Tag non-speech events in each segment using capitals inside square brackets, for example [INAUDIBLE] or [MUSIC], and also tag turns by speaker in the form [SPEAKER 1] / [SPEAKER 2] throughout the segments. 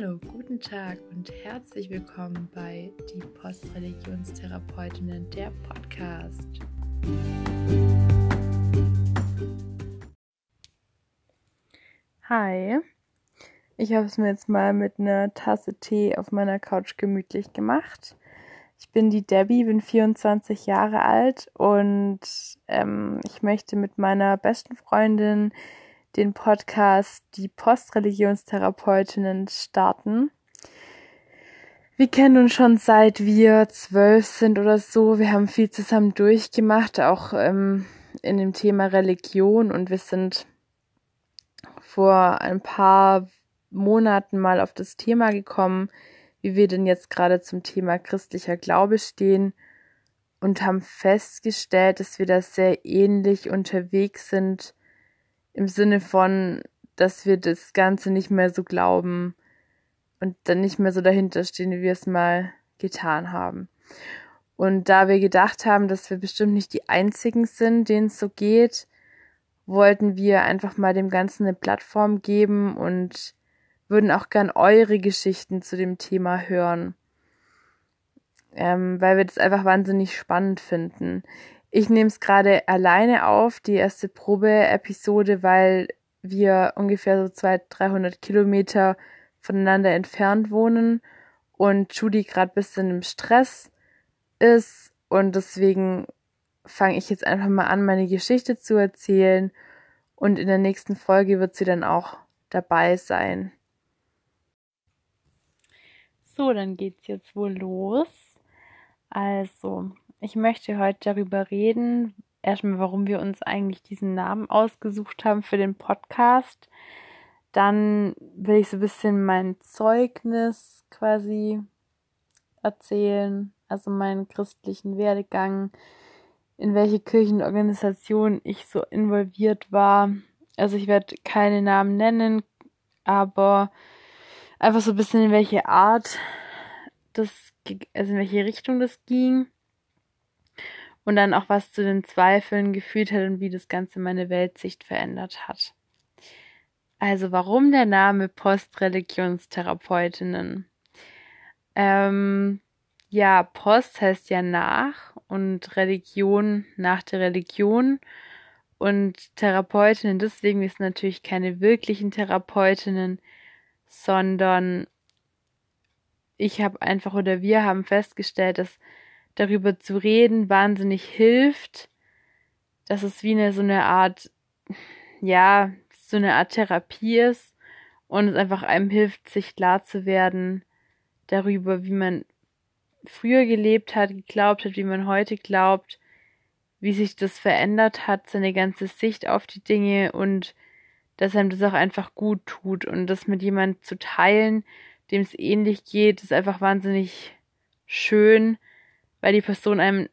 [SPEAKER 1] Hallo, guten Tag und herzlich willkommen bei Die Postreligionstherapeutinnen, der Podcast.
[SPEAKER 2] Hi, ich habe es mir jetzt mal mit einer Tasse Tee auf meiner Couch gemütlich gemacht. Ich bin die Debbie, bin 24 Jahre alt und ähm, ich möchte mit meiner besten Freundin den Podcast Die Postreligionstherapeutinnen starten. Wir kennen uns schon seit wir zwölf sind oder so. Wir haben viel zusammen durchgemacht, auch ähm, in dem Thema Religion und wir sind vor ein paar Monaten mal auf das Thema gekommen, wie wir denn jetzt gerade zum Thema christlicher Glaube stehen und haben festgestellt, dass wir da sehr ähnlich unterwegs sind im Sinne von, dass wir das Ganze nicht mehr so glauben und dann nicht mehr so dahinter stehen, wie wir es mal getan haben. Und da wir gedacht haben, dass wir bestimmt nicht die einzigen sind, denen es so geht, wollten wir einfach mal dem Ganzen eine Plattform geben und würden auch gern eure Geschichten zu dem Thema hören. Ähm, weil wir das einfach wahnsinnig spannend finden. Ich nehme es gerade alleine auf, die erste Probe-Episode, weil wir ungefähr so 200, 300 Kilometer voneinander entfernt wohnen und Judy gerade bisschen im Stress ist und deswegen fange ich jetzt einfach mal an, meine Geschichte zu erzählen und in der nächsten Folge wird sie dann auch dabei sein.
[SPEAKER 1] So, dann geht's jetzt wohl los. Also, ich möchte heute darüber reden, erstmal, warum wir uns eigentlich diesen Namen ausgesucht haben für den Podcast. Dann will ich so ein bisschen mein Zeugnis quasi erzählen, also meinen christlichen Werdegang, in welche Kirchenorganisation ich so involviert war. Also ich werde keine Namen nennen, aber einfach so ein bisschen in welche Art das, also in welche Richtung das ging und dann auch was zu den Zweifeln geführt hat und wie das Ganze meine Weltsicht verändert hat. Also warum der Name Postreligionstherapeutinnen? Ähm, ja, Post heißt ja nach und Religion nach der Religion und Therapeutinnen, deswegen sind natürlich keine wirklichen Therapeutinnen, sondern ich habe einfach oder wir haben festgestellt, dass darüber zu reden wahnsinnig hilft, dass es wie eine so eine Art, ja, so eine Art Therapie ist und es einfach einem hilft, sich klar zu werden darüber, wie man früher gelebt hat, geglaubt hat, wie man heute glaubt, wie sich das verändert hat, seine ganze Sicht auf die Dinge und dass einem das auch einfach gut tut und das mit jemand zu teilen, dem es ähnlich geht, ist einfach wahnsinnig schön, weil die Person einem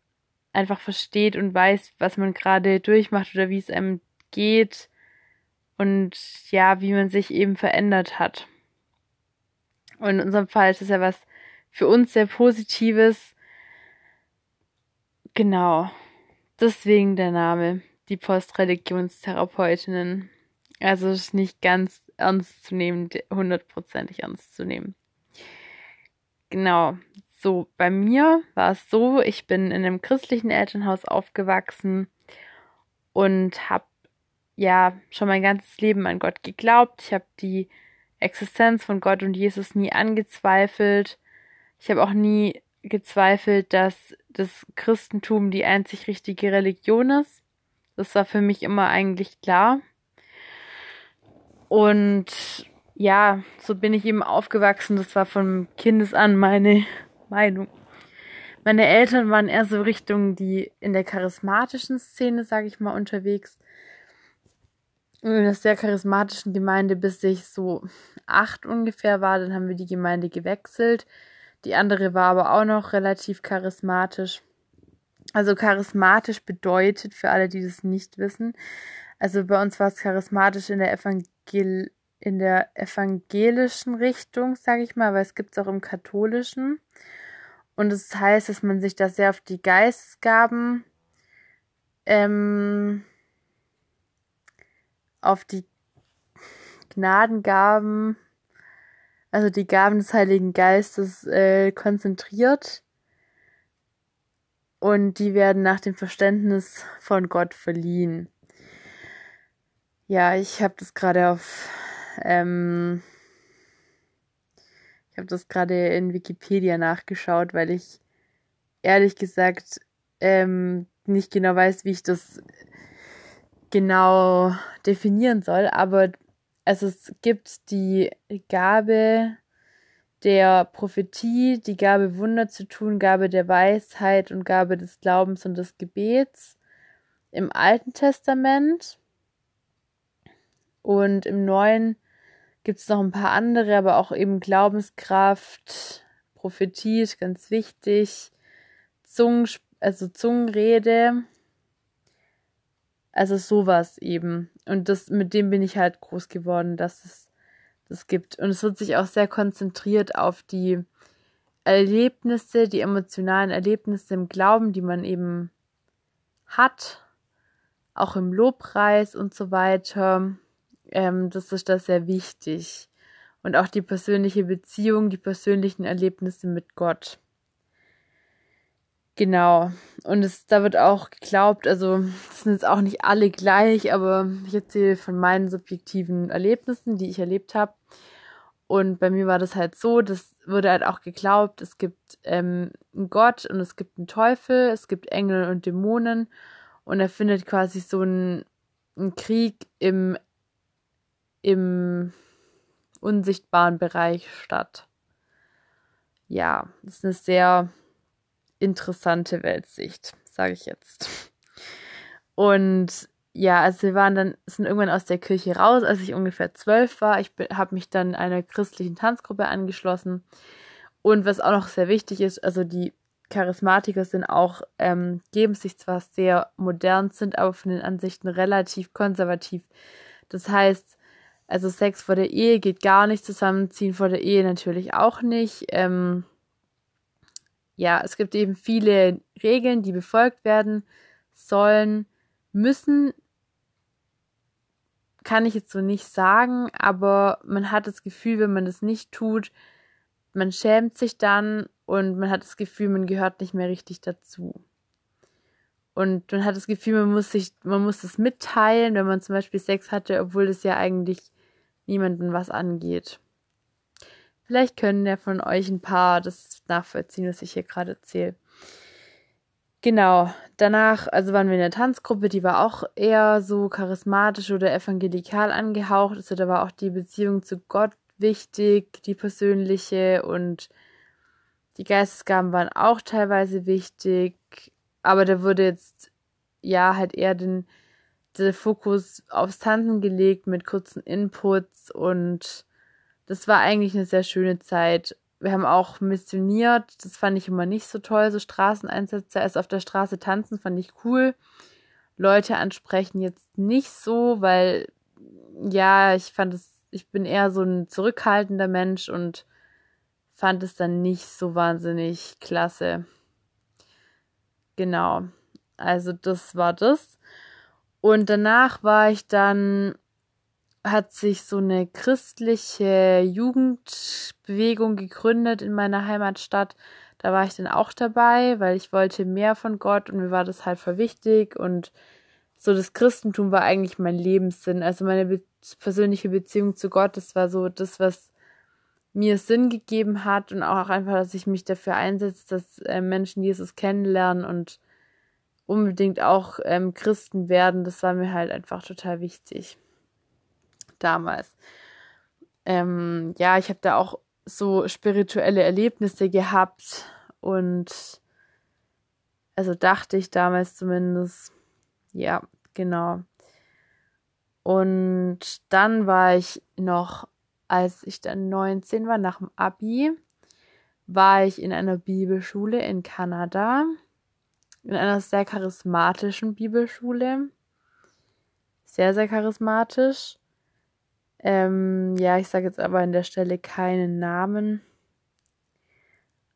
[SPEAKER 1] einfach versteht und weiß, was man gerade durchmacht oder wie es einem geht und ja, wie man sich eben verändert hat. Und in unserem Fall ist es ja was für uns sehr Positives. Genau. Deswegen der Name, die Postreligionstherapeutinnen. Also ist nicht ganz ernst zu nehmen, hundertprozentig ernst zu nehmen. Genau. So, bei mir war es so, ich bin in einem christlichen Elternhaus aufgewachsen und habe ja schon mein ganzes Leben an Gott geglaubt. Ich habe die Existenz von Gott und Jesus nie angezweifelt. Ich habe auch nie gezweifelt, dass das Christentum die einzig richtige Religion ist. Das war für mich immer eigentlich klar. Und ja, so bin ich eben aufgewachsen. Das war von Kindesan meine Meinung. Meine Eltern waren eher so Richtung die in der charismatischen Szene, sage ich mal, unterwegs. In einer sehr charismatischen Gemeinde, bis ich so acht ungefähr war. Dann haben wir die Gemeinde gewechselt. Die andere war aber auch noch relativ charismatisch. Also charismatisch bedeutet für alle, die das nicht wissen. Also bei uns war es charismatisch in der Evangel in der evangelischen Richtung, sage ich mal, weil es gibt es auch im katholischen. Und es das heißt, dass man sich da sehr auf die Geistesgaben, ähm, auf die Gnadengaben also die Gaben des Heiligen Geistes äh, konzentriert und die werden nach dem Verständnis von Gott verliehen. Ja, ich habe das gerade auf ähm, ich habe das gerade in Wikipedia nachgeschaut, weil ich ehrlich gesagt ähm, nicht genau weiß, wie ich das genau definieren soll. Aber also es gibt die Gabe der Prophetie, die Gabe Wunder zu tun, Gabe der Weisheit und Gabe des Glaubens und des Gebets im Alten Testament. Und im Neuen gibt es noch ein paar andere, aber auch eben Glaubenskraft, Prophetie ist ganz wichtig, Zungen, also Zungenrede, also sowas eben. Und das, mit dem bin ich halt groß geworden, dass es das gibt. Und es wird sich auch sehr konzentriert auf die Erlebnisse, die emotionalen Erlebnisse im Glauben, die man eben hat, auch im Lobpreis und so weiter ähm, das ist da sehr wichtig. Und auch die persönliche Beziehung, die persönlichen Erlebnisse mit Gott. Genau. Und es, da wird auch geglaubt, also das sind jetzt auch nicht alle gleich, aber ich erzähle von meinen subjektiven Erlebnissen, die ich erlebt habe. Und bei mir war das halt so, das wurde halt auch geglaubt, es gibt ähm, einen Gott und es gibt einen Teufel, es gibt Engel und Dämonen und er findet quasi so einen, einen Krieg im im unsichtbaren Bereich statt. Ja, das ist eine sehr interessante Weltsicht, sage ich jetzt. Und ja, also wir waren dann, sind irgendwann aus der Kirche raus, als ich ungefähr zwölf war. Ich habe mich dann einer christlichen Tanzgruppe angeschlossen. Und was auch noch sehr wichtig ist, also die Charismatiker sind auch, ähm, geben sich zwar sehr modern, sind aber von den Ansichten relativ konservativ. Das heißt, also Sex vor der Ehe geht gar nicht, zusammenziehen vor der Ehe natürlich auch nicht. Ähm, ja, es gibt eben viele Regeln, die befolgt werden sollen, müssen, kann ich jetzt so nicht sagen, aber man hat das Gefühl, wenn man das nicht tut, man schämt sich dann und man hat das Gefühl, man gehört nicht mehr richtig dazu. Und man hat das Gefühl, man muss sich, man muss das mitteilen, wenn man zum Beispiel Sex hatte, obwohl das ja eigentlich niemanden was angeht. Vielleicht können ja von euch ein paar das nachvollziehen, was ich hier gerade erzähle. Genau, danach, also waren wir in der Tanzgruppe, die war auch eher so charismatisch oder evangelikal angehaucht. Also da war auch die Beziehung zu Gott wichtig, die persönliche und die Geistesgaben waren auch teilweise wichtig. Aber da wurde jetzt ja halt eher den der Fokus aufs Tanzen gelegt mit kurzen Inputs und das war eigentlich eine sehr schöne Zeit. Wir haben auch missioniert, das fand ich immer nicht so toll, so Straßeneinsätze. Also auf der Straße tanzen fand ich cool. Leute ansprechen jetzt nicht so, weil ja, ich fand es, ich bin eher so ein zurückhaltender Mensch und fand es dann nicht so wahnsinnig klasse. Genau. Also das war das. Und danach war ich dann, hat sich so eine christliche Jugendbewegung gegründet in meiner Heimatstadt. Da war ich dann auch dabei, weil ich wollte mehr von Gott und mir war das halt voll wichtig und so das Christentum war eigentlich mein Lebenssinn. Also meine be persönliche Beziehung zu Gott, das war so das, was mir Sinn gegeben hat und auch einfach, dass ich mich dafür einsetze, dass äh, Menschen Jesus kennenlernen und unbedingt auch ähm, Christen werden. Das war mir halt einfach total wichtig. Damals. Ähm, ja, ich habe da auch so spirituelle Erlebnisse gehabt und also dachte ich damals zumindest. Ja, genau. Und dann war ich noch, als ich dann 19 war, nach dem Abi, war ich in einer Bibelschule in Kanada in einer sehr charismatischen Bibelschule. Sehr, sehr charismatisch. Ähm, ja, ich sage jetzt aber an der Stelle keinen Namen.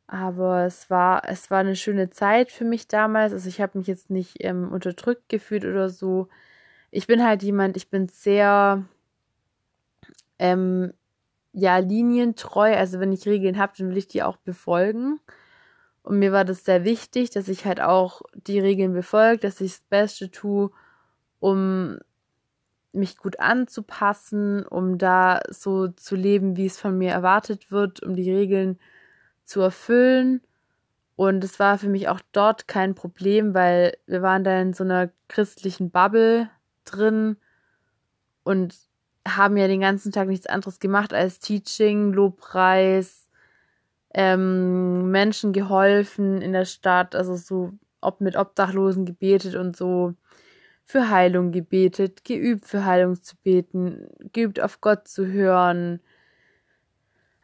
[SPEAKER 1] Aber es war, es war eine schöne Zeit für mich damals. Also ich habe mich jetzt nicht ähm, unterdrückt gefühlt oder so. Ich bin halt jemand, ich bin sehr, ähm, ja linientreu. Also wenn ich Regeln habe, dann will ich die auch befolgen. Und mir war das sehr wichtig, dass ich halt auch die Regeln befolge, dass ich das Beste tue, um mich gut anzupassen, um da so zu leben, wie es von mir erwartet wird, um die Regeln zu erfüllen. Und es war für mich auch dort kein Problem, weil wir waren da in so einer christlichen Bubble drin und haben ja den ganzen Tag nichts anderes gemacht als Teaching, Lobpreis, ähm, Menschen geholfen in der Stadt, also so ob mit Obdachlosen gebetet und so für Heilung gebetet, geübt für Heilung zu beten, geübt auf Gott zu hören.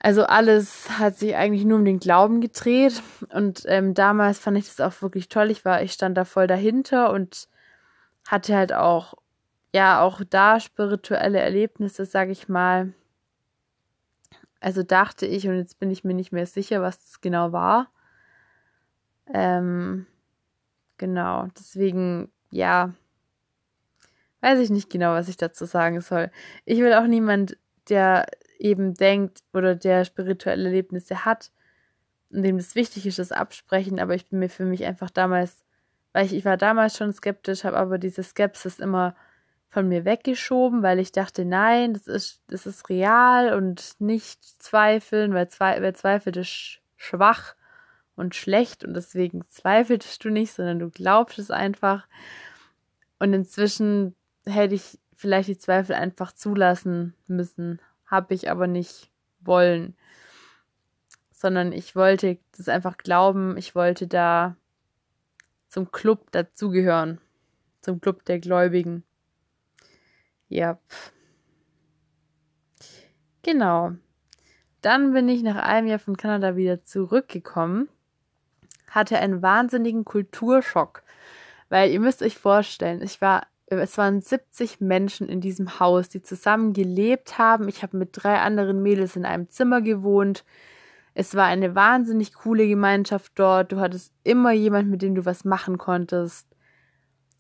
[SPEAKER 1] Also alles hat sich eigentlich nur um den Glauben gedreht und ähm, damals fand ich das auch wirklich toll. Ich war, ich stand da voll dahinter und hatte halt auch ja auch da spirituelle Erlebnisse, sag ich mal. Also dachte ich, und jetzt bin ich mir nicht mehr sicher, was das genau war. Ähm, genau, deswegen, ja, weiß ich nicht genau, was ich dazu sagen soll. Ich will auch niemand, der eben denkt oder der spirituelle Erlebnisse hat und dem das wichtig ist, das absprechen, aber ich bin mir für mich einfach damals, weil ich, ich war damals schon skeptisch, habe aber diese Skepsis immer von mir weggeschoben, weil ich dachte, nein, das ist, das ist real und nicht zweifeln, weil zwei, wer zweifelt, ist schwach und schlecht und deswegen zweifeltest du nicht, sondern du glaubst es einfach. Und inzwischen hätte ich vielleicht die Zweifel einfach zulassen müssen, habe ich aber nicht wollen, sondern ich wollte das einfach glauben, ich wollte da zum Club dazugehören, zum Club der Gläubigen. Ja. Genau. Dann bin ich nach einem Jahr von Kanada wieder zurückgekommen, hatte einen wahnsinnigen Kulturschock, weil ihr müsst euch vorstellen, ich war es waren 70 Menschen in diesem Haus, die zusammen gelebt haben. Ich habe mit drei anderen Mädels in einem Zimmer gewohnt. Es war eine wahnsinnig coole Gemeinschaft dort. Du hattest immer jemand, mit dem du was machen konntest.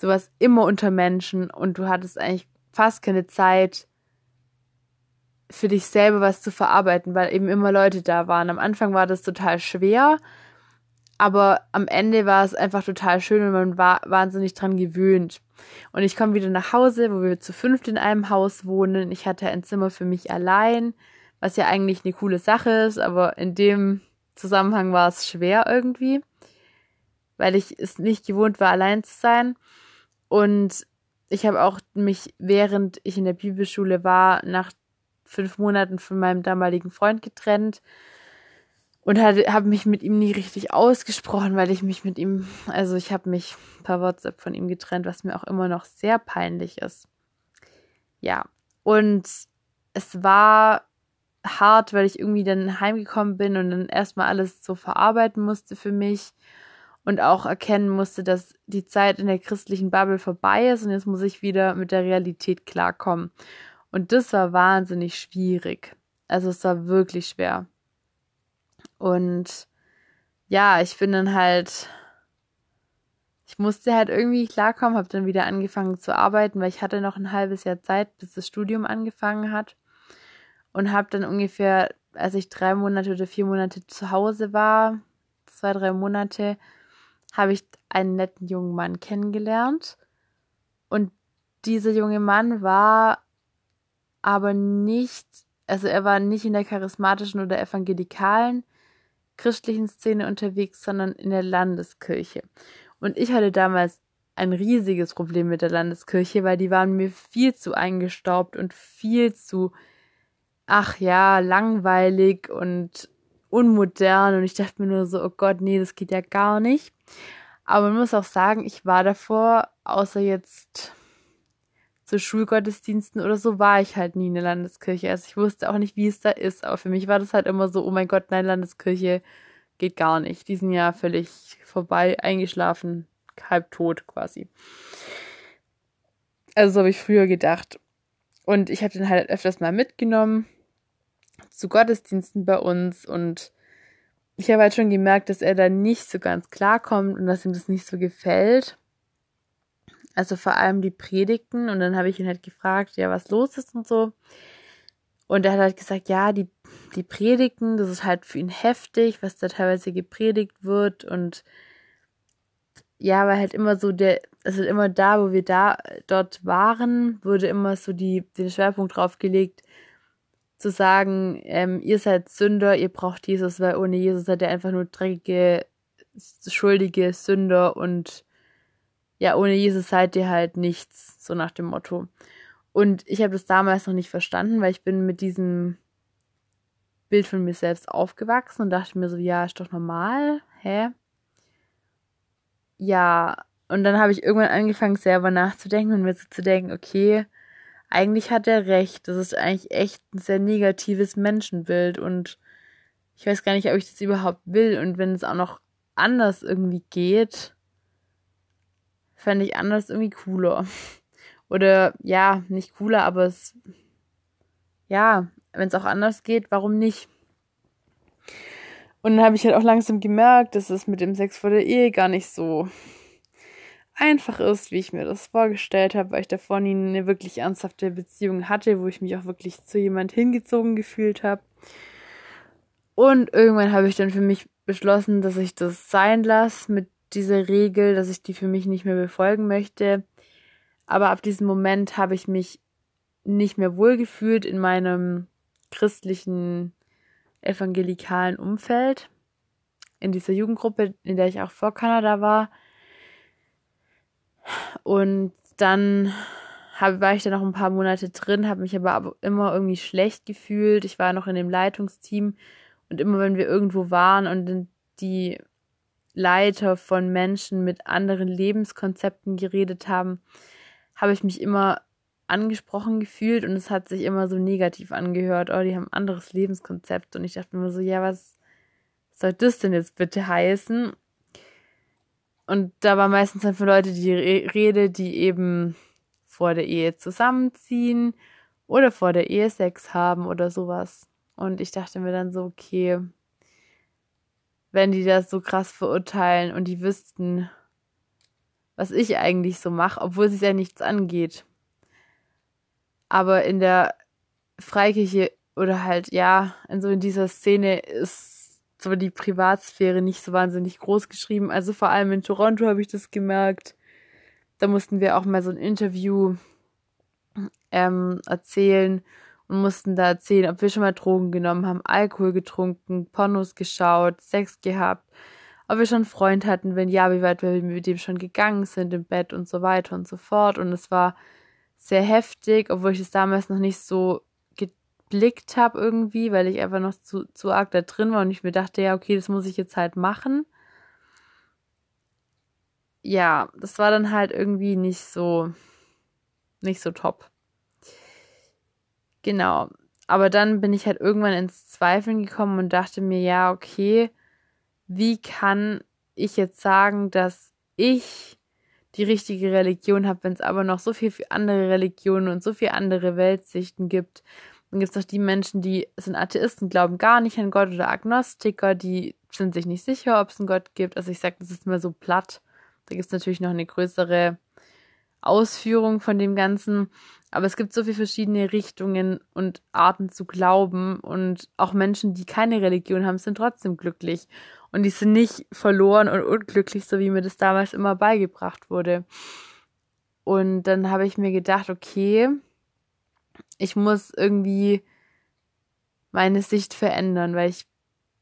[SPEAKER 1] Du warst immer unter Menschen und du hattest eigentlich fast keine Zeit für dich selber was zu verarbeiten, weil eben immer Leute da waren. Am Anfang war das total schwer, aber am Ende war es einfach total schön und man war wahnsinnig dran gewöhnt. Und ich komme wieder nach Hause, wo wir zu fünft in einem Haus wohnen. Ich hatte ein Zimmer für mich allein, was ja eigentlich eine coole Sache ist, aber in dem Zusammenhang war es schwer irgendwie, weil ich es nicht gewohnt war, allein zu sein. Und ich habe auch mich, während ich in der Bibelschule war, nach fünf Monaten von meinem damaligen Freund getrennt und habe mich mit ihm nie richtig ausgesprochen, weil ich mich mit ihm, also ich habe mich per WhatsApp von ihm getrennt, was mir auch immer noch sehr peinlich ist. Ja, und es war hart, weil ich irgendwie dann heimgekommen bin und dann erstmal alles so verarbeiten musste für mich und auch erkennen musste, dass die Zeit in der christlichen Bubble vorbei ist und jetzt muss ich wieder mit der Realität klarkommen. Und das war wahnsinnig schwierig. Also es war wirklich schwer. Und ja, ich bin dann halt, ich musste halt irgendwie klarkommen, habe dann wieder angefangen zu arbeiten, weil ich hatte noch ein halbes Jahr Zeit, bis das Studium angefangen hat. Und habe dann ungefähr, als ich drei Monate oder vier Monate zu Hause war, zwei, drei Monate, habe ich einen netten jungen Mann kennengelernt. Und dieser junge Mann war aber nicht, also er war nicht in der charismatischen oder evangelikalen christlichen Szene unterwegs, sondern in der Landeskirche. Und ich hatte damals ein riesiges Problem mit der Landeskirche, weil die waren mir viel zu eingestaubt und viel zu, ach ja, langweilig und unmodern. Und ich dachte mir nur so, oh Gott, nee, das geht ja gar nicht. Aber man muss auch sagen, ich war davor, außer jetzt zu Schulgottesdiensten oder so, war ich halt nie in der Landeskirche. Also ich wusste auch nicht, wie es da ist. Aber für mich war das halt immer so, oh mein Gott, nein, Landeskirche geht gar nicht. Die sind ja völlig vorbei, eingeschlafen, halb tot quasi. Also so habe ich früher gedacht. Und ich habe den halt öfters mal mitgenommen zu Gottesdiensten bei uns und ich habe halt schon gemerkt, dass er da nicht so ganz klarkommt und dass ihm das nicht so gefällt. Also vor allem die Predigten und dann habe ich ihn halt gefragt, ja, was los ist und so. Und er hat halt gesagt, ja, die, die Predigten, das ist halt für ihn heftig, was da teilweise gepredigt wird und ja, weil halt immer so der, also immer da, wo wir da dort waren, wurde immer so die, den Schwerpunkt drauf gelegt, zu sagen, ähm, ihr seid Sünder, ihr braucht Jesus, weil ohne Jesus seid ihr einfach nur dreckige, schuldige Sünder und ja, ohne Jesus seid ihr halt nichts, so nach dem Motto. Und ich habe das damals noch nicht verstanden, weil ich bin mit diesem Bild von mir selbst aufgewachsen und dachte mir so, ja, ist doch normal, hä? Ja, und dann habe ich irgendwann angefangen, selber nachzudenken und mir so zu denken, okay, eigentlich hat er recht. Das ist eigentlich echt ein sehr negatives Menschenbild und ich weiß gar nicht, ob ich das überhaupt will. Und wenn es auch noch anders irgendwie geht, fände ich anders irgendwie cooler. [LAUGHS] Oder ja, nicht cooler, aber es, ja, wenn es auch anders geht, warum nicht? Und dann habe ich halt auch langsam gemerkt, dass es mit dem Sex vor der Ehe gar nicht so einfach ist, wie ich mir das vorgestellt habe, weil ich davor nie eine wirklich ernsthafte Beziehung hatte, wo ich mich auch wirklich zu jemand hingezogen gefühlt habe. Und irgendwann habe ich dann für mich beschlossen, dass ich das sein lasse mit dieser Regel, dass ich die für mich nicht mehr befolgen möchte. Aber ab diesem Moment habe ich mich nicht mehr wohlgefühlt in meinem christlichen evangelikalen Umfeld, in dieser Jugendgruppe, in der ich auch vor Kanada war. Und dann hab, war ich da noch ein paar Monate drin, habe mich aber immer irgendwie schlecht gefühlt. Ich war noch in dem Leitungsteam und immer wenn wir irgendwo waren und die Leiter von Menschen mit anderen Lebenskonzepten geredet haben, habe ich mich immer angesprochen gefühlt und es hat sich immer so negativ angehört. Oh, die haben ein anderes Lebenskonzept und ich dachte mir so, ja, was soll das denn jetzt bitte heißen? Und da war meistens dann für Leute die Rede, die eben vor der Ehe zusammenziehen oder vor der Ehe Sex haben oder sowas. Und ich dachte mir dann so, okay, wenn die das so krass verurteilen und die wüssten, was ich eigentlich so mache, obwohl es ja nichts angeht. Aber in der Freikirche oder halt, ja, in so in dieser Szene ist so die Privatsphäre nicht so wahnsinnig groß geschrieben. Also vor allem in Toronto habe ich das gemerkt. Da mussten wir auch mal so ein Interview ähm, erzählen und mussten da erzählen, ob wir schon mal Drogen genommen haben, Alkohol getrunken, Pornos geschaut, Sex gehabt, ob wir schon einen Freund hatten, wenn ja, wie weit wir mit dem schon gegangen sind im Bett und so weiter und so fort. Und es war sehr heftig, obwohl ich es damals noch nicht so geblickt habe irgendwie, weil ich einfach noch zu, zu arg da drin war und ich mir dachte, ja, okay, das muss ich jetzt halt machen. Ja, das war dann halt irgendwie nicht so, nicht so top. Genau. Aber dann bin ich halt irgendwann ins Zweifeln gekommen und dachte mir, ja, okay, wie kann ich jetzt sagen, dass ich die richtige Religion habe, wenn es aber noch so viel andere Religionen und so viele andere Weltsichten gibt dann gibt es auch die Menschen, die sind Atheisten, glauben gar nicht an Gott oder Agnostiker, die sind sich nicht sicher, ob es einen Gott gibt. Also ich sage, das ist immer so platt. Da gibt es natürlich noch eine größere Ausführung von dem Ganzen. Aber es gibt so viele verschiedene Richtungen und Arten zu glauben. Und auch Menschen, die keine Religion haben, sind trotzdem glücklich. Und die sind nicht verloren und unglücklich, so wie mir das damals immer beigebracht wurde. Und dann habe ich mir gedacht, okay, ich muss irgendwie meine Sicht verändern, weil ich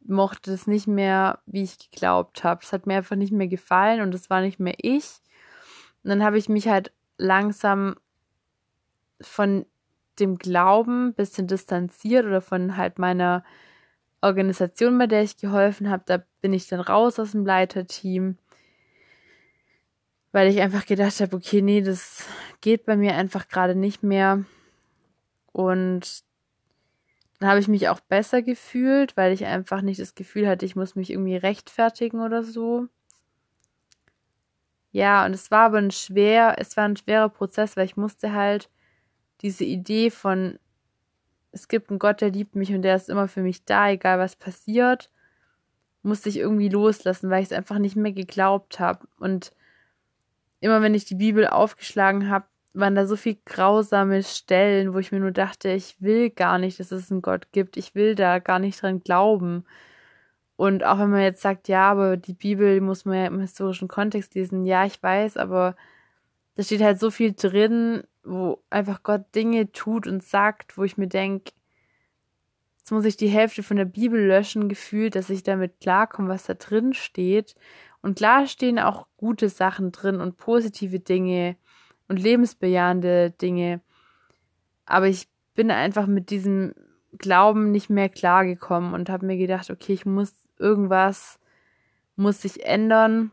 [SPEAKER 1] mochte es nicht mehr, wie ich geglaubt habe. Es hat mir einfach nicht mehr gefallen und es war nicht mehr ich. Und dann habe ich mich halt langsam von dem Glauben ein bisschen distanziert oder von halt meiner Organisation, bei der ich geholfen habe. Da bin ich dann raus aus dem Leiterteam, weil ich einfach gedacht habe, okay, nee, das geht bei mir einfach gerade nicht mehr. Und dann habe ich mich auch besser gefühlt, weil ich einfach nicht das Gefühl hatte, ich muss mich irgendwie rechtfertigen oder so. Ja, und es war aber ein schwer, es war ein schwerer Prozess, weil ich musste halt diese Idee von es gibt einen Gott, der liebt mich und der ist immer für mich da, egal was passiert, musste ich irgendwie loslassen, weil ich es einfach nicht mehr geglaubt habe. Und immer wenn ich die Bibel aufgeschlagen habe, waren da so viel grausame Stellen, wo ich mir nur dachte, ich will gar nicht, dass es einen Gott gibt. Ich will da gar nicht dran glauben. Und auch wenn man jetzt sagt, ja, aber die Bibel muss man ja im historischen Kontext lesen. Ja, ich weiß, aber da steht halt so viel drin, wo einfach Gott Dinge tut und sagt, wo ich mir denke, jetzt muss ich die Hälfte von der Bibel löschen, gefühlt, dass ich damit klarkomme, was da drin steht. Und klar stehen auch gute Sachen drin und positive Dinge und lebensbejahende Dinge. Aber ich bin einfach mit diesem Glauben nicht mehr klargekommen und habe mir gedacht, okay, ich muss irgendwas muss sich ändern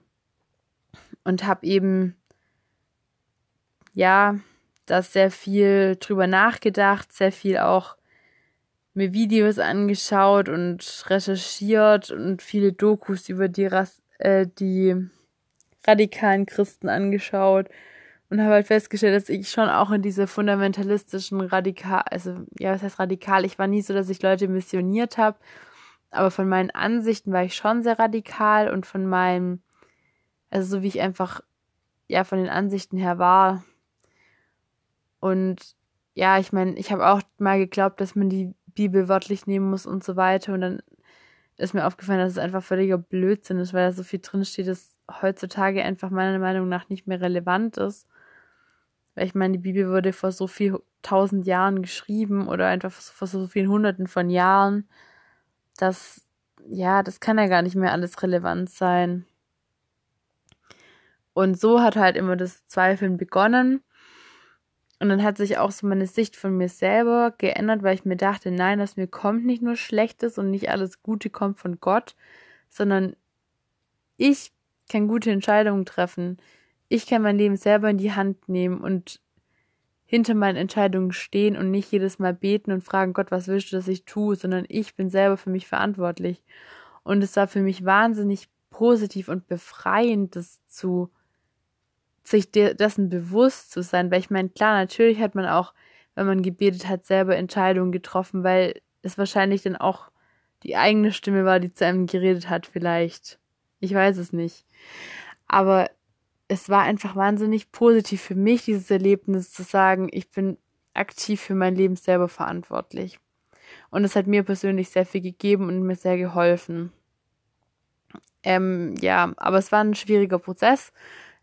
[SPEAKER 1] und habe eben ja, da sehr viel drüber nachgedacht, sehr viel auch mir Videos angeschaut und recherchiert und viele Dokus über die, Ras äh, die radikalen Christen angeschaut und habe halt festgestellt, dass ich schon auch in diese fundamentalistischen radikal, also ja, was heißt radikal? Ich war nie so, dass ich Leute missioniert habe, aber von meinen Ansichten war ich schon sehr radikal und von meinem, also so wie ich einfach ja von den Ansichten her war, und ja, ich meine, ich habe auch mal geglaubt, dass man die Bibel wörtlich nehmen muss und so weiter. Und dann ist mir aufgefallen, dass es einfach völliger Blödsinn ist, weil da so viel drinsteht, dass heutzutage einfach meiner Meinung nach nicht mehr relevant ist. Weil ich meine, die Bibel wurde vor so viel tausend Jahren geschrieben oder einfach vor so vielen Hunderten von Jahren, dass, ja, das kann ja gar nicht mehr alles relevant sein. Und so hat halt immer das Zweifeln begonnen. Und dann hat sich auch so meine Sicht von mir selber geändert, weil ich mir dachte, nein, dass mir kommt nicht nur Schlechtes und nicht alles Gute kommt von Gott, sondern ich kann gute Entscheidungen treffen. Ich kann mein Leben selber in die Hand nehmen und hinter meinen Entscheidungen stehen und nicht jedes Mal beten und fragen, Gott, was willst du, dass ich tue, sondern ich bin selber für mich verantwortlich. Und es war für mich wahnsinnig positiv und befreiend, das zu sich dessen bewusst zu sein, weil ich meine, klar, natürlich hat man auch, wenn man gebetet hat, selber Entscheidungen getroffen, weil es wahrscheinlich dann auch die eigene Stimme war, die zu einem geredet hat, vielleicht. Ich weiß es nicht. Aber es war einfach wahnsinnig positiv für mich, dieses Erlebnis zu sagen, ich bin aktiv für mein Leben selber verantwortlich. Und es hat mir persönlich sehr viel gegeben und mir sehr geholfen. Ähm, ja, aber es war ein schwieriger Prozess.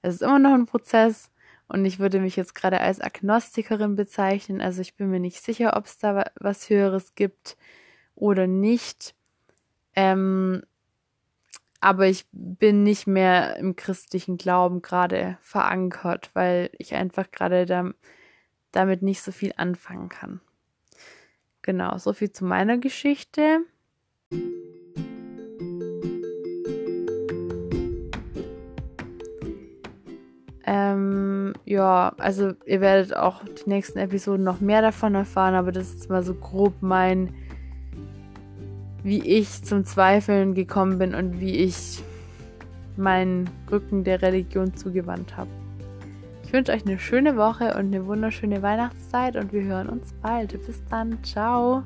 [SPEAKER 1] Es ist immer noch ein Prozess und ich würde mich jetzt gerade als Agnostikerin bezeichnen. Also ich bin mir nicht sicher, ob es da was Höheres gibt oder nicht. Ähm, aber ich bin nicht mehr im christlichen Glauben gerade verankert, weil ich einfach gerade da, damit nicht so viel anfangen kann. Genau, so viel zu meiner Geschichte. Ähm, ja, also ihr werdet auch die nächsten Episoden noch mehr davon erfahren, aber das ist mal so grob mein, wie ich zum Zweifeln gekommen bin und wie ich meinen Rücken der Religion zugewandt habe. Ich wünsche euch eine schöne Woche und eine wunderschöne Weihnachtszeit und wir hören uns bald. Bis dann. Ciao.